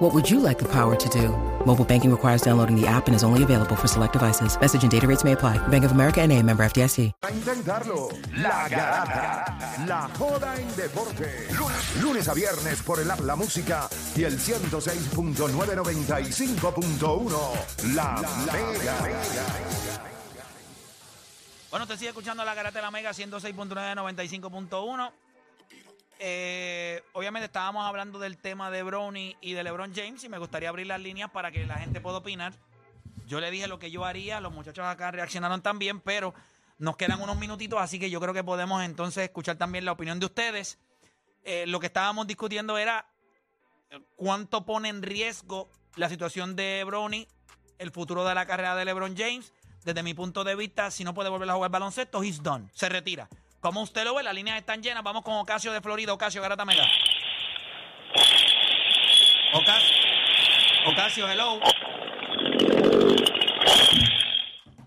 What would you like the power to do? Mobile banking requires downloading the app and is only available for select devices. Message and data rates may apply. Bank of America and a member FDIC. A intentarlo. La Garata. La joda en deporte. Lunes, lunes a viernes por el app La Música y el 106.995.1. La, Mega. Bueno, usted sigue escuchando la Garata de la Mega 106.995.1. Eh, obviamente estábamos hablando del tema de Brownie y de LeBron James y me gustaría abrir las líneas para que la gente pueda opinar. Yo le dije lo que yo haría, los muchachos acá reaccionaron también, pero nos quedan unos minutitos, así que yo creo que podemos entonces escuchar también la opinión de ustedes. Eh, lo que estábamos discutiendo era cuánto pone en riesgo la situación de Brownie, el futuro de la carrera de LeBron James. Desde mi punto de vista, si no puede volver a jugar baloncesto, he's done. Se retira. Como usted lo ve, las líneas están llenas. Vamos con Ocasio de Florida. Ocasio, Garata Mega. Ocasio. Ocasio, hello.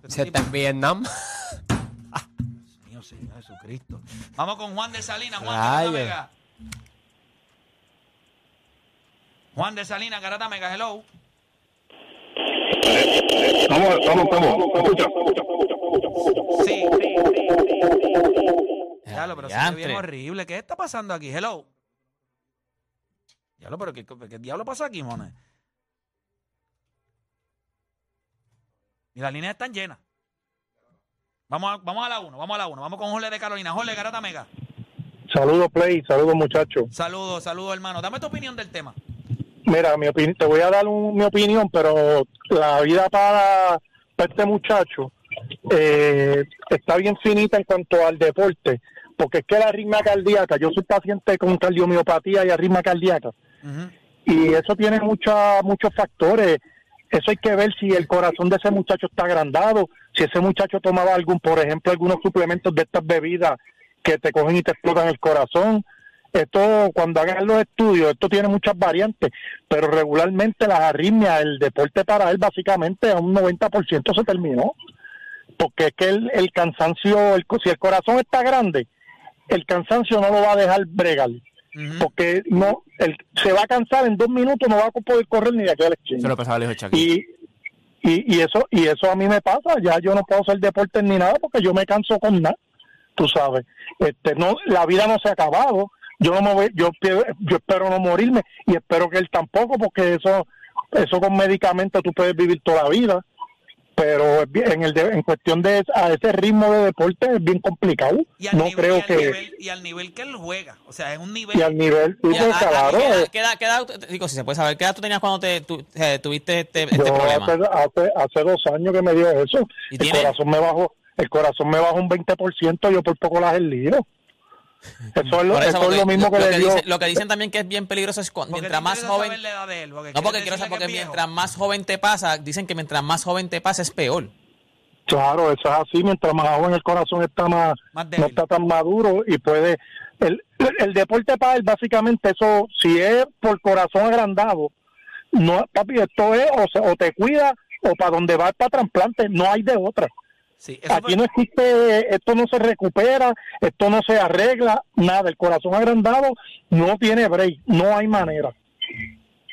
Se está en Vietnam. Dios mío, Señor Jesucristo. Vamos con Juan de Salinas. Juan, Garata Rayos. Mega. Juan de Salinas, Garata Mega, hello. Vamos, vamos, vamos. Escucha. Sí, sí, sí, sí, sí. Diablo, pero se ve bien horrible. ¿Qué está pasando aquí? Hello. Diablo, pero ¿qué, qué diablo pasó aquí, Mone? Y las líneas están llenas. Vamos a, vamos a la 1, vamos a la 1. Vamos con Jorge de Carolina. Jorge, Garata Mega. Saludos, Play. Saludos, muchachos. Saludos, saludos, hermano. Dame tu opinión del tema. Mira, mi opini- te voy a dar un- mi opinión, pero la vida para, para este muchacho eh, está bien finita en cuanto al deporte, porque es que la arritmia cardíaca, yo soy paciente con cardiomiopatía y arritmia cardíaca, y eso tiene mucha, muchos factores. Eso hay que ver si el corazón de ese muchacho está agrandado, si ese muchacho tomaba algún, por ejemplo, algunos suplementos de estas bebidas que te cogen y te explotan el corazón. Esto, cuando hagan los estudios, esto tiene muchas variantes, pero regularmente las arritmias, el deporte para él básicamente a un 90% se terminó, porque es que el, el cansancio, el, si el corazón está grande, el cansancio no lo va a dejar bregar porque no él se va a cansar en dos minutos no va a poder correr ni de aquí a la esquina. Se lo pasaba Shaquille. y, y y eso y eso a mí me pasa ya yo no puedo hacer deporte ni nada porque yo me canso con nada tú sabes este no la vida no se ha acabado yo no me voy, yo yo espero no morirme y espero que él tampoco porque eso eso con medicamentos tú puedes vivir toda la vida pero en el de- en cuestión de a ese ritmo de deporte es bien complicado Y al, no nivel, creo y que nivel- y al nivel que él juega. O sea, es un nivel. y al nivel Y a- pues, a- a- claro ¿qué, edad, eh, qué edad- digo, si se puede saber, ¿qué edad tú tenías cuando te, tu- eh, tuviste este, este Yo problema? hace, hace, hace dos años que me dio eso. ¿Y El tiene? corazón me bajó, el corazón me bajó un 20%, yo por poco las lío. Eso es lo, Por eso porque es lo mismo que lo le dio. dicen, lo que dicen también que es bien peligroso es cuando, mientras más joven... saber la edad de él, porque No, porque quiero saber, porque que mientras más joven te pasa, dicen que mientras más joven te pasa es peor. Claro, eso es así. Mientras más joven el corazón está más, Más no está tan maduro y puede. El, el deporte para él, básicamente, eso, si es por corazón agrandado, no, papi, esto es o, se- o te cuida o para donde va para trasplante, no hay de otra. Sí, eso Aquí fue- no existe, esto no se recupera, esto no se arregla, nada. El corazón agrandado no tiene break, no hay manera.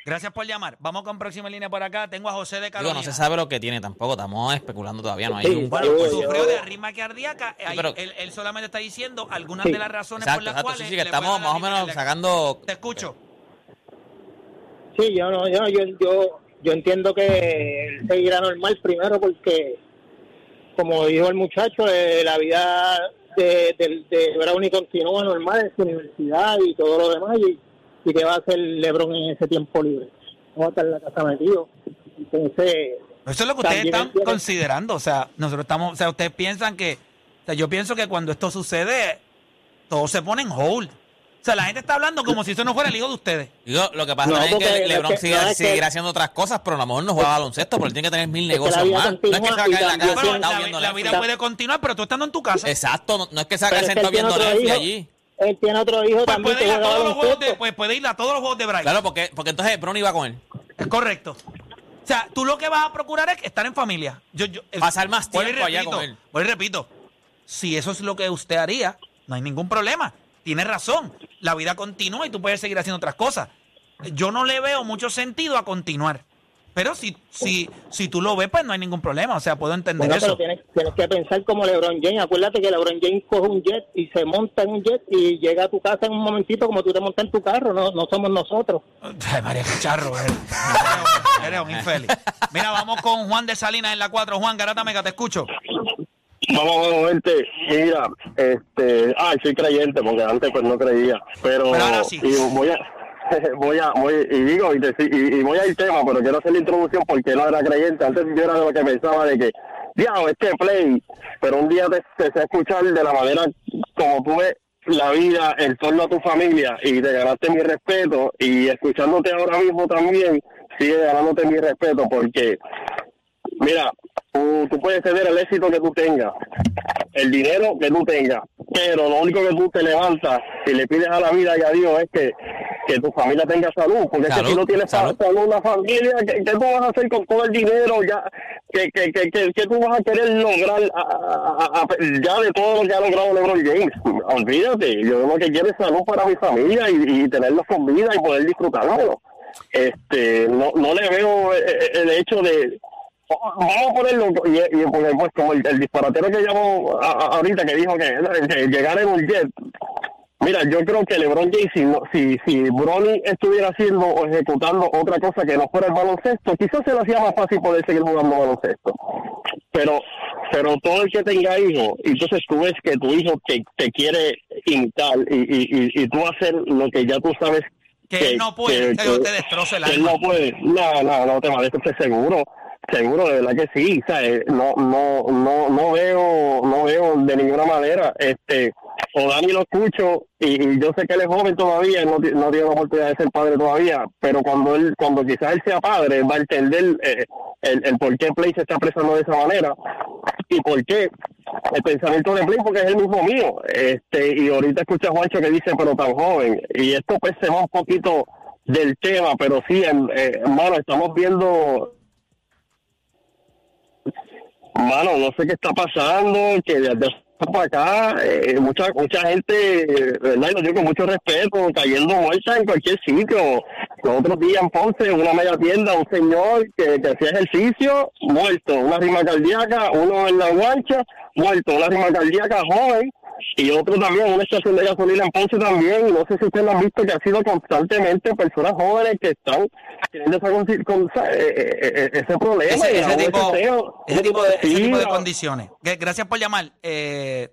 Gracias por llamar. Vamos con próxima línea por acá. Tengo a José de Digo, Carolina. no se sabe lo que tiene tampoco, estamos especulando todavía, no hay Sí, un... Bueno, pues sufrió de arritmia cardíaca. Pero- él, él solamente está diciendo algunas Sí. de las razones Exacto, por las exacto, cuales. sí, sí, que estamos más o menos sacando... Te escucho. Sí, yo no, yo, yo, yo, yo entiendo que él seguirá normal primero porque, como dijo el muchacho, eh, la vida de, de, de Brownie continúa normal en su universidad y todo lo demás y, y que va a hacer LeBron en ese tiempo libre. No va a estar en la casa metido. Entonces, Eso es lo que ustedes están tiene- considerando. O sea, nosotros estamos. O sea, ustedes piensan que. O sea, yo pienso que cuando esto sucede, todo se pone en hold. O sea, la gente está hablando como si eso no fuera el hijo de ustedes. Lo que pasa No, es porque que es LeBron que- sigue, no, haciendo otras cosas, pero a lo mejor no juega baloncesto, pero él tiene que tener mil negocios más. No es que se va a la casa sentado la, viendo la Netflix. vida puede continuar, pero tú estando en tu casa. Exacto, no, no es que se va a Pero sentado viendo Netflix allí. Él tiene otro hijo Pues también puede que ir a todos los juegos de, pues puede ir a todos los juegos de Bryce. Claro, porque, porque entonces Bronny va con él. Es correcto. O sea, tú lo que vas a procurar es estar en familia. Yo, yo, Pasar más tiempo allá repito, con él. vuelvo y repito, si eso es lo que usted haría, no hay ningún problema. Tiene razón. La vida continúa y tú puedes seguir haciendo otras cosas. Yo no le veo mucho sentido a continuar. Pero si, si, si tú lo ves, pues no hay ningún problema. O sea, puedo entender Bueno, eso. pero tienes, tienes que pensar como LeBron James. Acuérdate que LeBron James coge un jet y se monta en un jet y llega a tu casa en un momentito como tú te montas en tu carro. No, no somos nosotros. Ay, María, qué charro eres. Eres un infeliz. Mira, vamos con Juan de Salinas en la 4. Juan, Garata Mega, te escucho. Vamos, vamos, gente. Mira, este, ah, soy creyente porque antes pues no creía, pero, Pero ahora sí. y voy a, voy a, voy, y digo, y, y, y voy al tema, pero quiero hacer la introducción porque no era creyente. Antes yo era de lo que pensaba de que, diablo, este play, pero un día te, te sé escuchar de la manera como tú ves la vida en torno a tu familia y te ganaste mi respeto y escuchándote ahora mismo también sigue ganándote mi respeto porque Mira, tú, tú puedes tener el éxito que tú tengas, el dinero que tú tengas, pero lo único que tú te levantas y le pides a la vida y a Dios es que, que tu familia tenga salud, porque es que si no tienes sa- salud. salud una familia, ¿qué, qué tú vas a hacer con todo el dinero ya? ¿Qué, qué, qué, qué- qué tú vas a querer lograr a- a- a- a- ya de todo lo que ha logrado LeBron James? Olvídate, yo lo que quiero es salud para mi familia y, y tenerlos con vida y poder disfrutármelo. Este, no, no le veo eh, eh, el hecho de vamos a ponerlo y, y pues, pues, como el, el disparatero que llamó a- a- ahorita que dijo que, que llegar en un jet. Mira yo creo que LeBron James si no- si si Bronny estuviera haciendo o ejecutando otra cosa que no fuera el baloncesto quizás se le hacía más fácil poder seguir jugando baloncesto. Pero pero todo el que tenga hijos entonces tú ves que tu hijo te, te quiere imitar y, y, y, y tú hacer lo que ya tú sabes Que él no puede, que te destroce que él no puede. No no no te estoy seguro seguro de verdad que sí sea, eh, no no no no veo no veo de ninguna manera este o Dani lo escucho y, yo sé que él es joven todavía no, no tiene la oportunidad de ser padre todavía pero cuando él cuando quizás él sea padre va a entender eh, el, el por qué Play se está expresando de esa manera y por qué el pensamiento de Play porque es el mismo mío este y ahorita escucha a Juancho que dice pero tan joven y esto pues se va un poquito del tema pero sí eh, hermano estamos viendo Mano, no sé qué está pasando, que desde para acá, eh, mucha mucha gente, ¿verdad? Y lo digo con mucho respeto, cayendo muerta en cualquier sitio. Los otros días en Ponce, en una media tienda, un señor que, que hacía ejercicio, muerto. Una rima cardíaca, uno en la guancha, muerto. Una rima cardíaca joven. Y otro también, una estación de gasolina en Ponce también. Y no sé si ustedes lo han visto, que ha sido constantemente personas jóvenes que están teniendo esa, con, eh, eh, eh, ese problema. Ese, tipo, deseo. ese tipo de, ese tipo de condiciones. Gracias por llamar. Eh,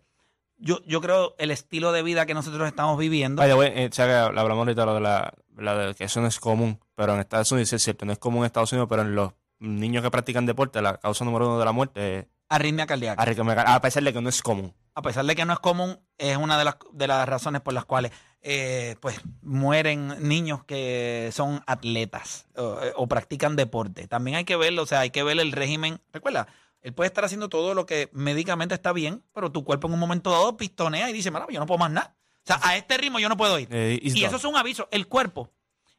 yo, yo creo el estilo de vida que nosotros estamos viviendo. The way, eh, hablamos ahorita lo de la, la de que eso no es común, pero en Estados Unidos es cierto, no es común en Estados Unidos, pero en los niños que practican deporte, la causa número uno de la muerte es arritmia cardíaca. arritmia- a pesar de que no es común. A pesar de que no es común, es una de las, de las razones por las cuales eh, pues mueren niños que son atletas o, o practican deporte. También hay que verlo, o sea, hay que ver el régimen. Recuerda, él puede estar haciendo todo lo que médicamente está bien, pero tu cuerpo en un momento dado pistonea y dice, mira, yo no puedo más nada. O sea, a este ritmo yo no puedo ir. Eh, y eso es un aviso. El cuerpo,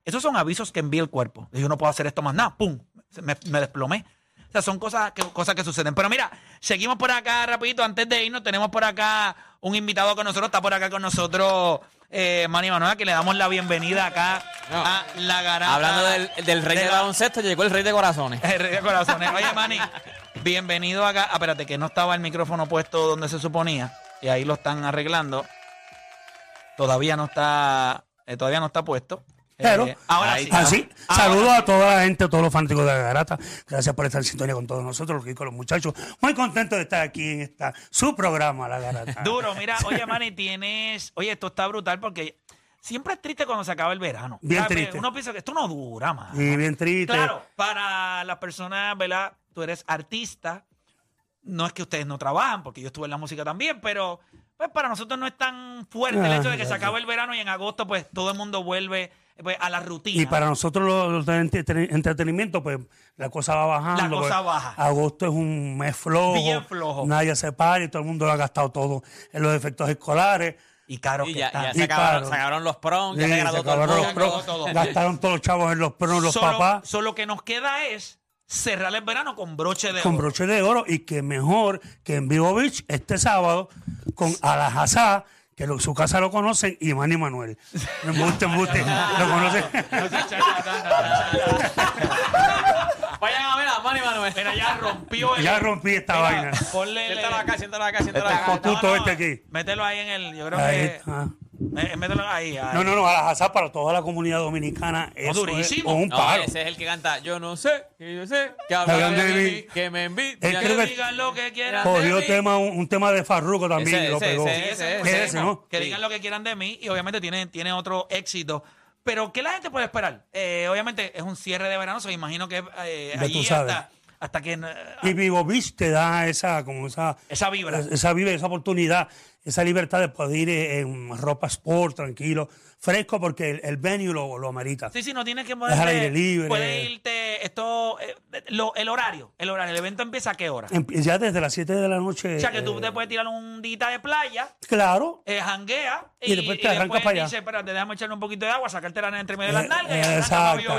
esos son avisos que envía el cuerpo. Yo no puedo hacer esto más nada. ¡Pum! Me, me desplomé. O sea, son cosas que, cosas que suceden. Pero mira, seguimos por acá rapidito. Antes de irnos, tenemos por acá un invitado con nosotros. Está por acá con nosotros eh, Manny Manuel, que le damos la bienvenida acá No. a La Garata. Hablando del, del rey de baloncesto, llegó el rey de corazones. el rey de corazones. Oye, Manny, bienvenido acá. Ah, espérate, que no estaba el micrófono puesto donde se suponía. Y ahí lo están arreglando. Todavía no está, eh, todavía no está puesto. Pero, Eh, ahora ahí sí. Así, Ahora a toda la gente, a todos los fanáticos de la garata. Gracias por estar en sintonía con todos nosotros, los con los muchachos. Muy contento de estar aquí en esta su programa, La Garata. Duro, mira, oye, Manny, tienes. Oye, esto está brutal porque siempre es triste cuando se acaba el verano. Bien ¿Sabes? triste. Uno piensa que esto no dura, más. Y bien triste. Claro, para las personas, ¿verdad? Tú eres artista. No es que ustedes no trabajan, porque yo estuve en la música también, pero pues para nosotros no es tan fuerte el Ah, hecho de que se ya, acaba el verano y en agosto pues todo el mundo vuelve pues, a la rutina. Y para nosotros los, los de entre- entretenimiento, pues la cosa va bajando. La cosa pues, baja. Agosto es un mes flojo. Bien flojo. Nadie se para y todo el mundo lo ha gastado todo en los efectos escolares. y caro Y que ya, está. ya Y se, acabaron, claro. se acabaron los prom, ya se se graduó todo el acabaron los mundo. pros, todo. Gastaron todos los chavos en los pros, los solo, papás. solo que nos queda es cerrar el verano con broche de con oro. broche de oro y que mejor que en Vivo Beach este sábado con Alajazá, que lo- su casa lo conocen, y Manny Manuel. Embuste, embuste. lo conocen. Vayan a ver a Manny Manuel. Mira, ya rompió el... Ya rompí esta Mira, vaina. Ponle Siéntalo acá, siéntalo acá, siéntalo Este acá. cotuto este aquí. Mételo ahí en el... Yo creo Ahí que... está. Eh, Mételo ahí. ahí. No, no, no, Alajazá para toda la comunidad dominicana. Es durísimo. un No, palo. ese es el que canta Yo no sé, que yo sé, que Hablan de mí. que me envidian. Que que- digan lo que quieran Cogió de mí. tema, un, un tema de Farruko también Ese, lo pegó. ese, ese, ¿Qué ese. es ese, no? Que digan lo que quieran de mí y obviamente tiene, tiene otro éxito. Pero ¿qué la gente puede esperar? Eh, obviamente es un cierre de verano, se me imagino que eh, allí sabes. hasta, hasta que... eh, Y Vivo Beach te da esa, como esa, esa vibra. esa vive, esa oportunidad, esa libertad de poder ir en ropa sport, tranquilo, fresco, porque el, el venue lo, lo amerita. Sí, sí, no tienes que al aire libre. Puedes irte, esto, eh, lo- el horario, el horario, el evento empieza a qué hora. Em- Ya desde las 7 de la noche. o sea, que tú eh, te puedes tirar un dita de playa, Claro. eh, janguea Y después te arrancas para allá. dices, espérate, déjame echarle un poquito de agua, sacarte la entre medio de las eh, nalgas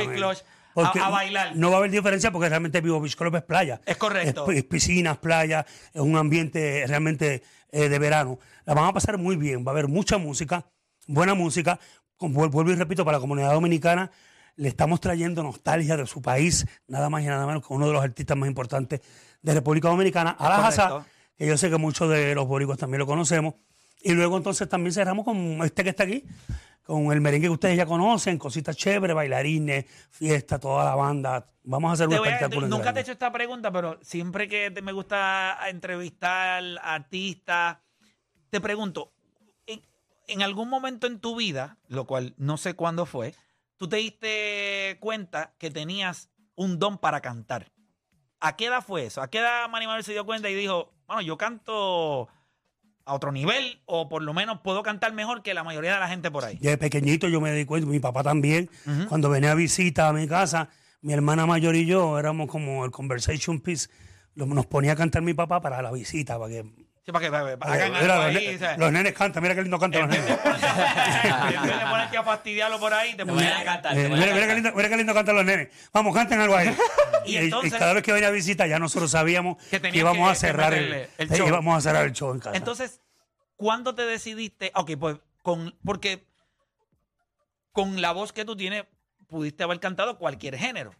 y Porque a, a bailar. No va a haber diferencia porque realmente Vivo Beach Club es playa. Es correcto. Es, es piscinas, playa, es un ambiente realmente eh, de verano. La van a pasar muy bien, va a haber mucha música, buena música. Vuelvo y repito, para la comunidad dominicana le estamos trayendo nostalgia de su país, nada más y nada menos que uno de los artistas más importantes de República Dominicana, Alajaza, que yo sé que muchos de los boricuas también lo conocemos. Y luego entonces también cerramos con este que está aquí, con el merengue que ustedes ya conocen, cositas chéveres, bailarines, fiesta, toda la banda. Vamos a hacer un Te voy a- espectáculo. en nunca te he hecho esta pregunta, pero siempre que te- me gusta entrevistar artistas, te pregunto, en, en algún momento en tu vida, lo cual no sé cuándo fue, tú te diste cuenta que tenías un don para cantar. ¿A qué edad fue eso? ¿A qué edad Manny Manuel se dio cuenta y dijo, bueno, yo canto a otro nivel o por lo menos puedo cantar mejor que la mayoría de la gente por ahí? Ya de pequeñito yo me di cuenta, mi papá también, cuando venía a visita a mi casa, mi hermana mayor y yo éramos como el conversation piece, lo- nos ponía a cantar mi papá para la visita, para que... Sí, para que para para mira, algo los, ahí, ne- o sea, los nenes cantan, mira qué lindo cantan los nenes. en vez de ponerte a fastidiarlo por ahí, te Te voy pones a cantar, Eh, te voy a mira, mira qué lindo, mira qué lindo cantan los nenes. Vamos, canten algo ahí. Y y, entonces- y cada vez que venía a visita ya nosotros sabíamos Que que, tenía íbamos que- a cerrar que el, meterle el eh, show. íbamos a cerrar el show en casa. Entonces, ¿cuándo te decidiste? Ok, pues con porque con la voz que tú tienes pudiste haber cantado cualquier género.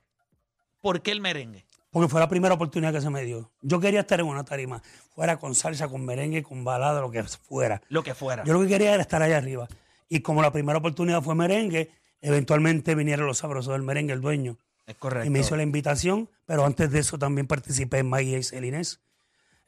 ¿Por qué el merengue? Porque fue la primera oportunidad que se me dio. Yo quería estar en una tarima, fuera con salsa, con merengue, con balada, lo que fuera. Lo que fuera. Yo lo que quería era estar allá arriba. Y como la primera oportunidad fue merengue, eventualmente vinieron los sabrosos del merengue, el dueño. es correcto. Y me hizo la invitación, pero antes de eso también participé en Mayra y Celinés.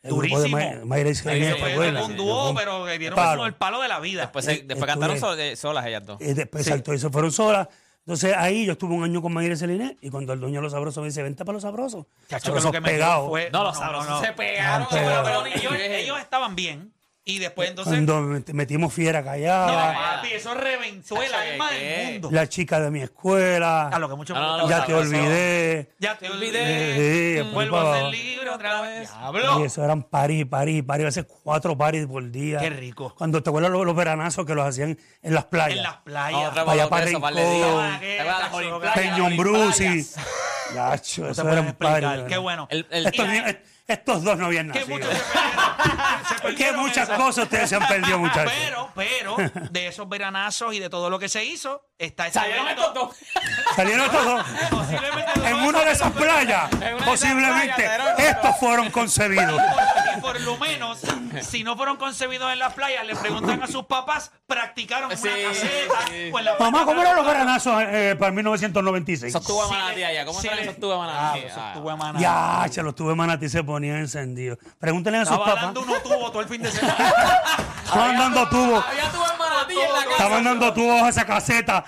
El grupo de Durísimo. May- Mayra y Celinés. Fue- un dúo, pero que dieron Palo. el palo de la vida. Después, se- Eh, después cantaron eh, solas ellas dos. Eh, después, Exacto, y se fueron solas. Entonces ahí yo estuve un año con Mayra y Celinés y cuando el dueño de los sabrosos me dice, vente para los sabrosos. Chacho, que lo que me dio pegados. fue- No, los sabrosos se pegaron. Pero- Pero ellos, ellos estaban bien. Y después entonces. Cuando met- metimos fiera No, callada, papi, eso reventó el alma ¿qué? del mundo. la chica de mi escuela, A lo que mucho me No, no, gusta. no, ya te olvidé. Ya te Sí, olvidé. sí, Vuelvo a hacer libro otra vez. Y Diablo. eso eran paris, paris, paris, a veces cuatro paris por día. Qué rico. Cuando te acuerdas los, los veranazos que los hacían en las playas. En las No, playas. Vaya vez, para eso, par de Rincón. días. ¿Te acuerdas de las Jolie Playas, las Peñón y... Yacho, No eso explicar. paris. Qué bueno. Estos, Y- dos no habían que nacido. Perdieron muchas cosas ustedes se han perdido, muchachos. Pero, pero, de esos veranazos y de todo lo que se hizo, está ese Salieron evento. estos dos. Salieron estos dos. Posiblemente En una de esas playas, posiblemente, estos fueron concebidos. Y por lo menos, si no fueron concebidos en las playas, le preguntan a sus papás, practicaron Sí, una caseta. sí. o en la Mamá, ¿cómo eran los para- veranazos eh, para 1996? Tubos de Sí, manatí allá. ¿Cómo sí, están le- Ah, manatí? Ah. manatí. Ya, che, los de manatí se ponían encendidos. Pregúntenle a sus Estaba papás. dando unos tubos todo el fin de semana. Estaban dando tubos. Había tubos Estaban dando tu hoja esa caseta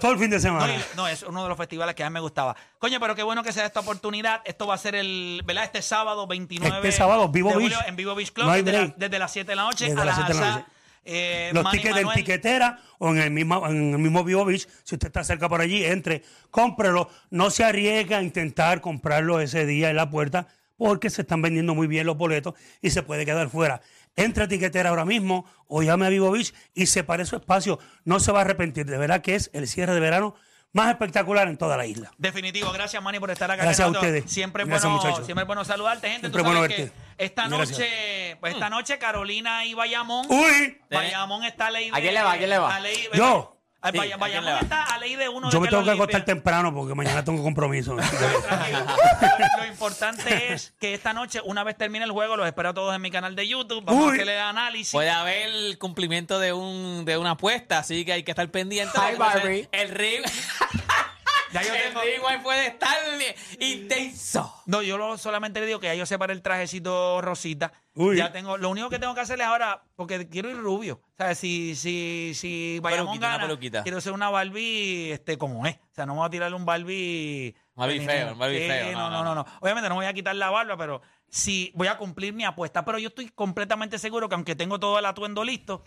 todo el fin de semana. no, es uno de los festivales que a mí me gustaba. Coño, pero qué bueno que sea esta oportunidad. Esto va a ser el, ¿verdad? Este sábado 29 Este sábado, Vivo de Beach. julio, en Vivo Beach Club No desde, la- break. desde las 7 de la noche Desde a las las 7 de la noche. eh, Los Manny tickets en Manuel. tiquetera o en el mismo en el mismo Vivo Beach, si usted está cerca por allí, entre, cómprelo. No se arriesga a intentar comprarlo ese día en la puerta porque se están vendiendo muy bien los boletos y se puede quedar fuera. Entre a tiquetera ahora mismo o llame a Vivo Beach y separe su espacio. No se va a arrepentir. De verdad que es el cierre de verano más espectacular en toda la isla. Definitivo, gracias Manny por estar acá. Gracias a ustedes. Siempre es Gracias, bueno, muchachos. siempre es bueno saludarte, gente. Siempre Tú bueno que verte. esta Gracias. noche, pues esta noche Carolina y Bayamón. Uy, Bayamón está ley de ¿A quién le va? ¿A quién le va? ley- Yo. Ay, Sí, Bay- ¿a quién le Bayamón va? está a ley de uno yo de me tengo lo que acostar temprano porque mañana tengo compromiso. Lo, importante es que esta noche, una vez termine el juego, los espero a todos en mi canal de YouTube. Vamos Uy. a hacerle análisis. Puede haber el cumplimiento de un de una apuesta, así que hay que estar pendiente. Hi, Barbie. El ring, Ya yo el tengo- ring puede estar intenso. No, yo lo- solamente le digo que ya yo separé el trajecito rosita. Uy. Ya tengo, lo único que tengo que hacerle ahora, porque quiero ir rubio. O sea, si, si, si Bayamón Peluquita, una gana, peluquita. quiero ser una Barbie este, como es. O sea, no me voy a tirarle un Barbie. Barbie feo, un Barbie Sí, feo, No, no, no, no, no. Obviamente no voy a quitar la barba, pero sí voy a cumplir mi apuesta. Pero yo estoy completamente seguro que aunque tengo todo el atuendo listo,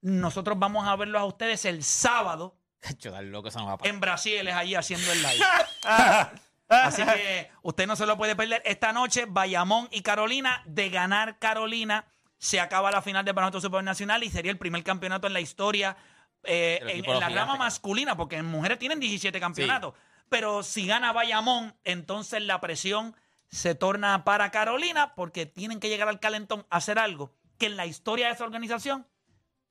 nosotros vamos a verlos a ustedes el sábado Cacho, dar loco, eso no va a pasar. en Brasil, es allí haciendo el live. Así que usted no se lo puede perder. Esta noche, Bayamón y Carolina, de ganar Carolina, se acaba la final del Baloncesto Supernacional y sería el primer campeonato en la historia eh, en, la rama masculina, porque en mujeres tienen 17 campeonatos. Pero si gana Bayamón, entonces la presión se torna para Carolina porque tienen que llegar al calentón a hacer algo que en la historia de esa organización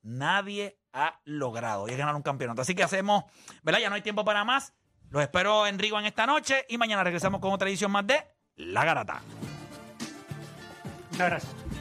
nadie ha logrado y es ganar un campeonato. Así que hacemos, ¿verdad? Ya no hay tiempo para más. Los espero en Rigo en esta noche y mañana regresamos con otra edición más de La Garata. Muchas gracias.